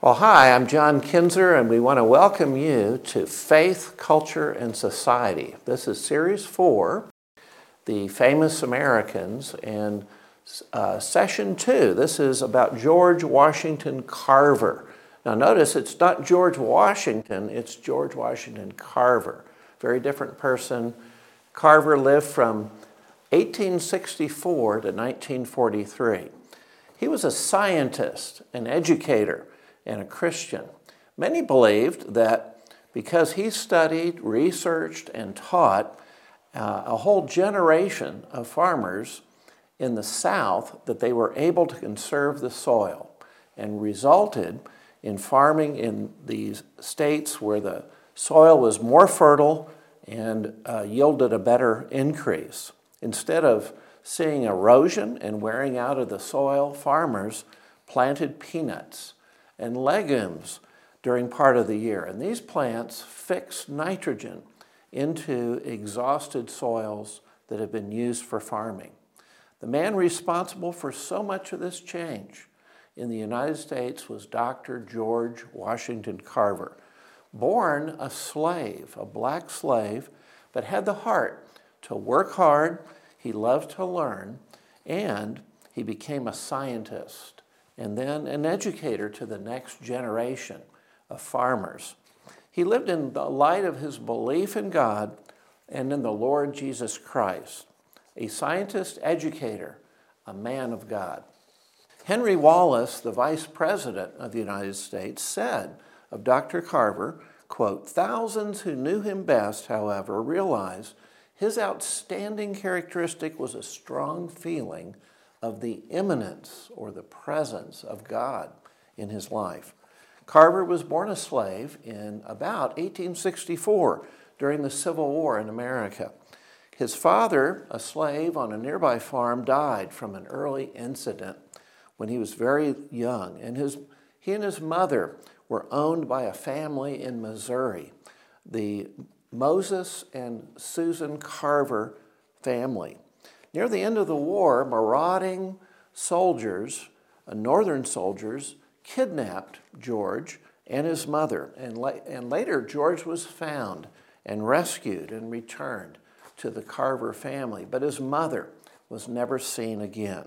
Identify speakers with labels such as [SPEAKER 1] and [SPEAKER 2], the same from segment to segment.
[SPEAKER 1] Well, hi, I'm John Kinzer, and we want to welcome you to Faith, Culture, and Society. This is Series 4, The Famous Americans, and uh, Session 2. This is about George Washington Carver. Now, notice it's not George Washington, it's George Washington Carver. Very different person. Carver lived from 1864 to 1943. He was a scientist, an educator, and a Christian. Many believed that because he studied, researched, and taught uh, a whole generation of farmers in the South, that they were able to conserve the soil and resulted in farming in these states where the soil was more fertile and uh, yielded a better increase. Instead of seeing erosion and wearing out of the soil, farmers planted peanuts and legumes during part of the year. And these plants fix nitrogen into exhausted soils that have been used for farming. The man responsible for so much of this change in the United States was Dr. George Washington Carver, born a slave, a black slave, but had the heart to work hard. He loved to learn, and he became a scientist and then an educator to the next generation of farmers. He lived in the light of his belief in God and in the Lord Jesus Christ, a scientist, educator, a man of God. Henry Wallace, the vice president of the United States, said of Dr. Carver, quote, thousands who knew him best, however, realized his outstanding characteristic was a strong feeling of the immanence or the presence of God in his life. Carver was born a slave in about 1864 during the Civil War in America. His father, a slave on a nearby farm, died from an early incident when he was very young, and his, he and his mother were owned by a family in Missouri, the Moses and Susan Carver family. Near the end of the war, marauding soldiers, uh, northern soldiers, kidnapped George and his mother. And, la- and later, George was found and rescued and returned to the Carver family. But his mother was never seen again.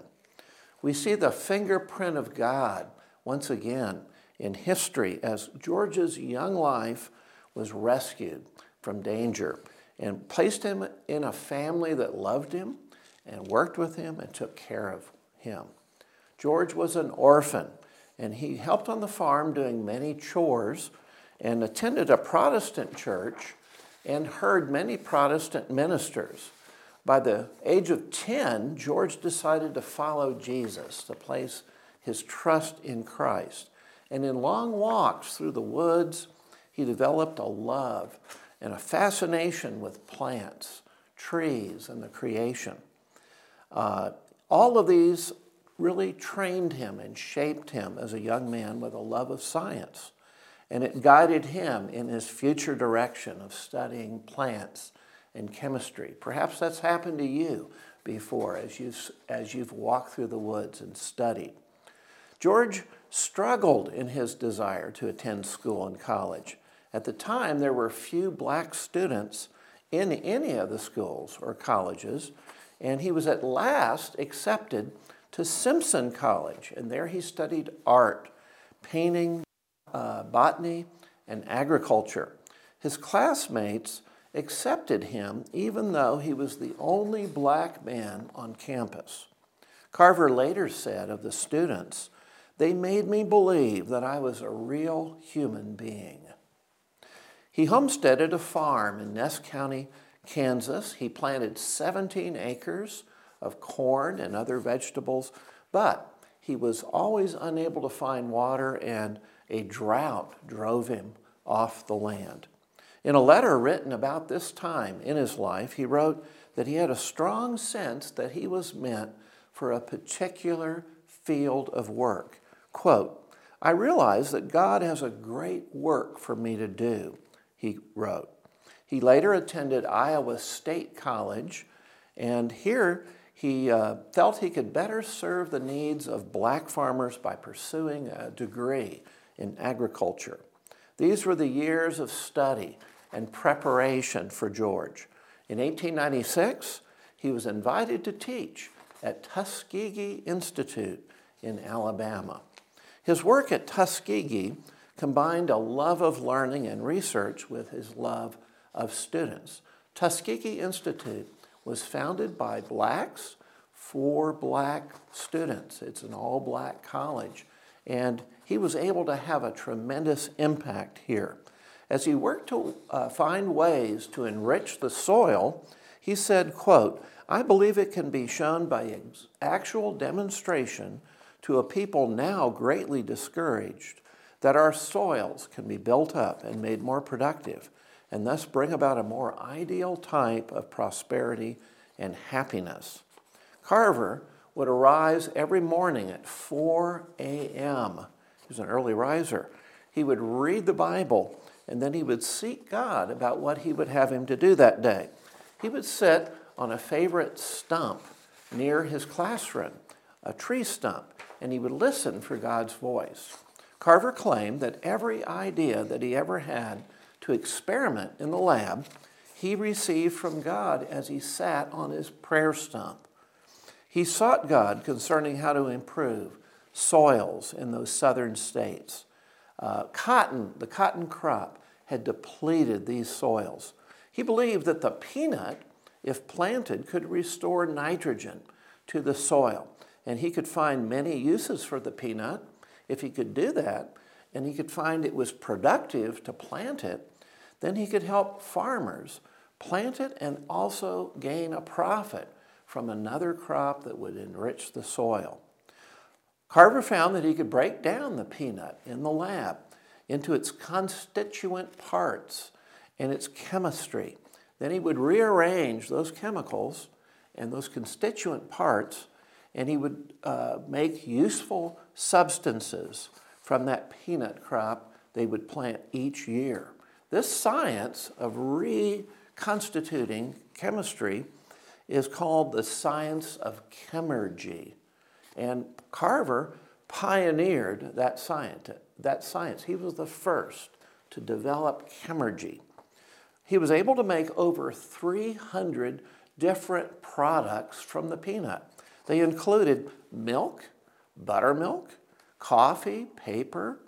[SPEAKER 1] We see the fingerprint of God once again in history as George's young life was rescued from danger and placed him in a family that loved him and worked with him and took care of him. George was an orphan, and he helped on the farm doing many chores and attended a Protestant church and heard many Protestant ministers. By the age of 10, George decided to follow Jesus, to place his trust in Christ. And in long walks through the woods, he developed a love and a fascination with plants, trees, and the creation. Uh, all of these really trained him and shaped him as a young man with a love of science. And it guided him in his future direction of studying plants and chemistry. Perhaps that's happened to you before as you've, as you've walked through the woods and studied. George struggled in his desire to attend school and college. At the time, there were few black students in any of the schools or colleges, and he was at last accepted to Simpson College, and there he studied art, painting, uh, botany, and agriculture. His classmates accepted him even though he was the only black man on campus. Carver later said of the students, they made me believe that I was a real human being. He homesteaded a farm in Ness County, Kansas. He planted 17 acres of corn and other vegetables, but he was always unable to find water, and a drought drove him off the land. In a letter written about this time in his life, he wrote that he had a strong sense that he was meant for a particular field of work. Quote, I realize that God has a great work for me to do, he wrote. He later attended Iowa State College, and here he uh, felt he could better serve the needs of black farmers by pursuing a degree in agriculture. These were the years of study and preparation for George. In 1896, he was invited to teach at Tuskegee Institute in Alabama. His work at Tuskegee combined a love of learning and research with his love of students. Tuskegee Institute was founded by blacks for black students. It's an all black college. And he was able to have a tremendous impact here. As he worked to uh, find ways to enrich the soil, he said, quote, I believe it can be shown by actual demonstration to a people now greatly discouraged that our soils can be built up and made more productive and thus bring about a more ideal type of prosperity and happiness. Carver would arise every morning at 4 a.m. He was an early riser. He would read the Bible and then he would seek God about what he would have him to do that day. He would sit on a favorite stump near his classroom, a tree stump, and he would listen for God's voice. Carver claimed that every idea that he ever had to experiment in the lab, he received from God as he sat on his prayer stump. He sought God concerning how to improve soils in those southern states. Uh, cotton, the cotton crop, had depleted these soils. He believed that the peanut, if planted, could restore nitrogen to the soil. And he could find many uses for the peanut if he could do that, and he could find it was productive to plant it, then he could help farmers plant it and also gain a profit from another crop that would enrich the soil. Carver found that he could break down the peanut in the lab into its constituent parts and its chemistry. Then he would rearrange those chemicals and those constituent parts, and he would uh, make useful substances from that peanut crop they would plant each year. This science of reconstituting chemistry is called the science of chemurgy. And Carver pioneered that science, that science. He was the first to develop chemurgy. He was able to make over 300 different products from the peanut. They included milk, buttermilk, coffee, paper,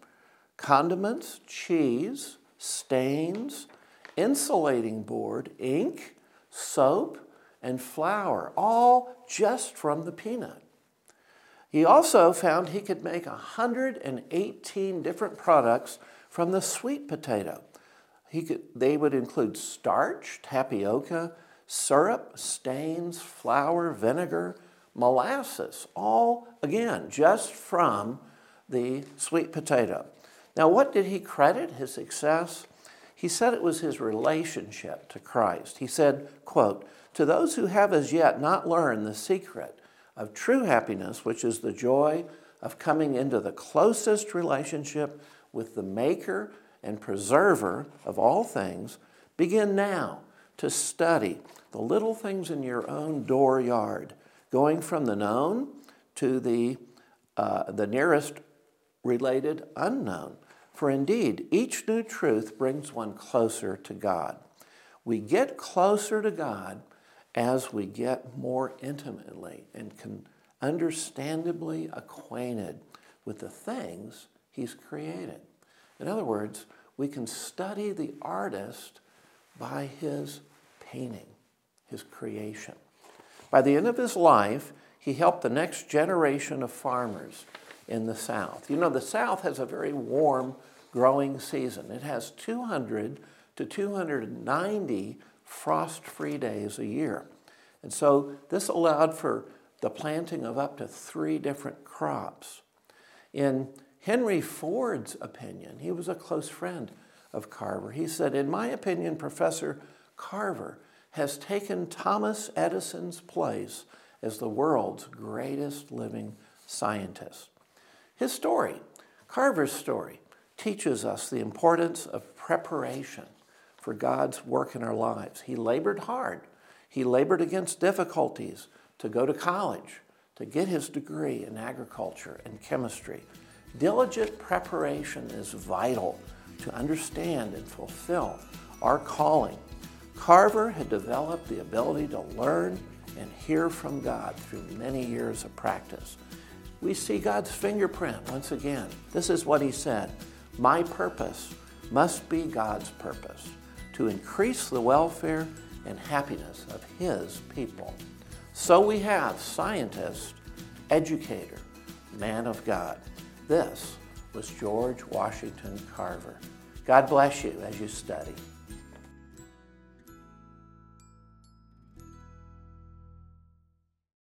[SPEAKER 1] condiments, cheese, stains, insulating board, ink, soap, and flour, all just from the peanut. He also found he could make 118 different products from the sweet potato. He could, they would include starch, tapioca, syrup, stains, flour, vinegar, molasses, all again just from the sweet potato. Now, what did he credit his success? He said it was his relationship to Christ. He said, quote, To those who have as yet not learned the secret of true happiness, which is the joy of coming into the closest relationship with the maker and preserver of all things, begin now to study the little things in your own dooryard, going from the known to the, uh, the nearest related unknown. For indeed, each new truth brings one closer to God. We get closer to God as we get more intimately and can understandably acquainted with the things He's created. In other words, we can study the artist by his painting, his creation. By the end of his life, he helped the next generation of farmers in the South. You know, the South has a very warm growing season. It has 200 to 290 frost free days a year. And so this allowed for the planting of up to three different crops. In Henry Ford's opinion, he was a close friend of Carver. He said, In my opinion, Professor Carver has taken Thomas Edison's place as the world's greatest living scientist. His story, Carver's story, teaches us the importance of preparation for God's work in our lives. He labored hard, he labored against difficulties to go to college, to get his degree in agriculture and chemistry. Diligent preparation is vital to understand and fulfill our calling. Carver had developed the ability to learn and hear from God through many years of practice. We see God's fingerprint once again. This is what he said My purpose must be God's purpose to increase the welfare and happiness of his people. So we have scientist, educator, man of God. This was George Washington Carver. God bless you as you study.